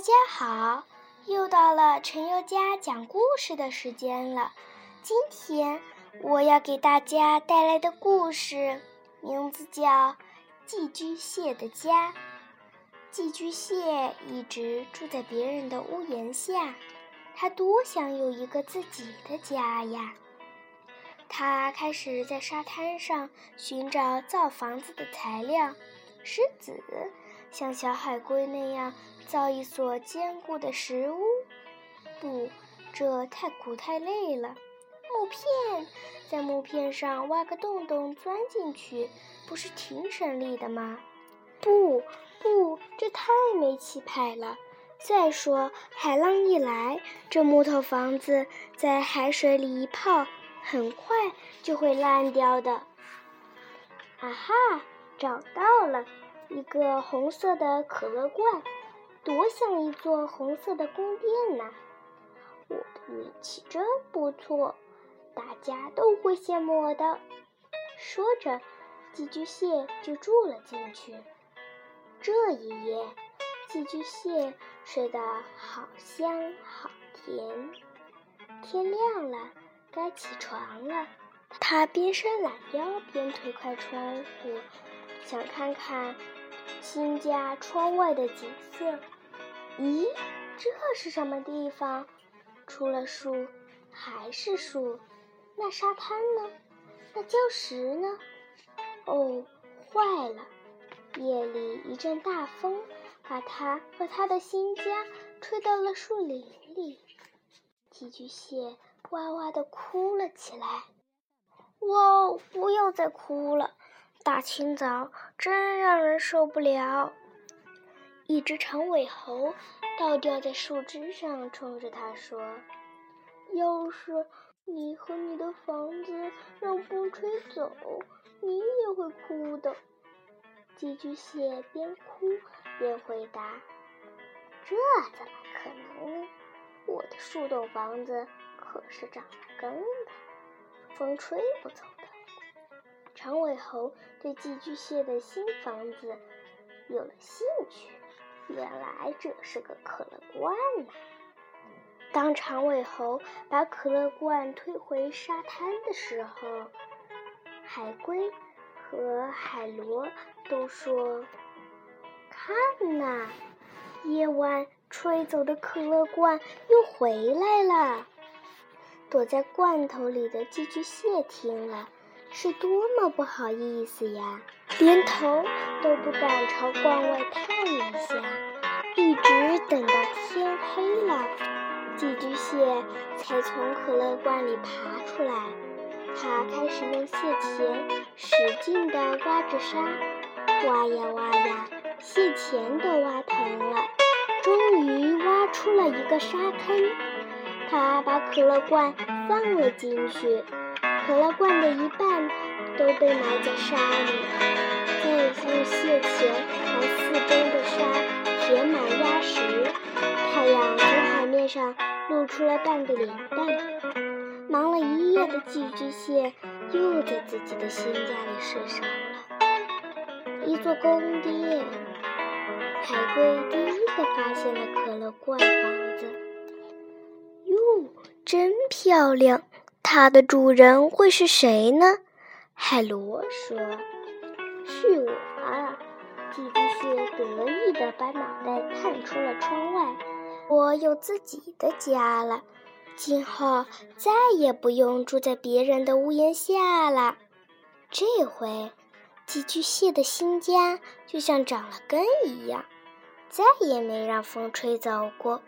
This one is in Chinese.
大家好，又到了陈宥嘉讲故事的时间了。今天我要给大家带来的故事名字叫《寄居蟹的家》。寄居蟹一直住在别人的屋檐下，它多想有一个自己的家呀！它开始在沙滩上寻找造房子的材料，石子。像小海龟那样造一所坚固的石屋，不，这太苦太累了。木片，在木片上挖个洞洞钻进去，不是挺省力的吗？不，不，这太没气派了。再说，海浪一来，这木头房子在海水里一泡，很快就会烂掉的。啊哈，找到了！一个红色的可乐罐，多像一座红色的宫殿呐！我的运气真不错，大家都会羡慕我的。说着，寄居蟹就住了进去。这一夜，寄居蟹睡得好香好甜。天亮了，该起床了。它边伸懒腰边推开窗户，想看看。新家窗外的景色，咦，这是什么地方？除了树，还是树。那沙滩呢？那礁石呢？哦，坏了！夜里一阵大风，把他和他的新家吹到了树林里。寄居蟹哇哇地哭了起来。哇，不要再哭了！大清早，真让人受不了。一只长尾猴倒吊在树枝上，冲着他说：“要是你和你的房子让风吹走，你也会哭的。”寄居蟹边哭边回答：“这怎么可能呢？我的树洞房子可是长了根的，风吹不走。”长尾猴对寄居蟹的新房子有了兴趣。原来这是个可乐罐呐！当长尾猴把可乐罐推回沙滩的时候，海龟和海螺都说：“看呐，夜晚吹走的可乐罐又回来了。”躲在罐头里的寄居蟹听了。是多么不好意思呀！连头都不敢朝罐外探一下，一直等到天黑了，寄居蟹才从可乐罐里爬出来。它开始用蟹钳使劲地挖着沙，挖呀挖呀，蟹钳都挖疼了。终于挖出了一个沙坑，它把可乐罐放了进去。可乐罐的一半都被埋在沙里，再用蟹钳把四周的沙填满压实。太阳从海面上露出了半个脸蛋。忙了一夜的寄居蟹又在自己的新家里睡着了。一座宫殿，海龟第一个发现了可乐罐房子。哟，真漂亮！它的主人会是谁呢？海螺说：“是我。”啊！”寄居蟹得意地把脑袋探出了窗外。我有自己的家了，今后再也不用住在别人的屋檐下了。这回，寄居蟹的新家就像长了根一样，再也没让风吹走过。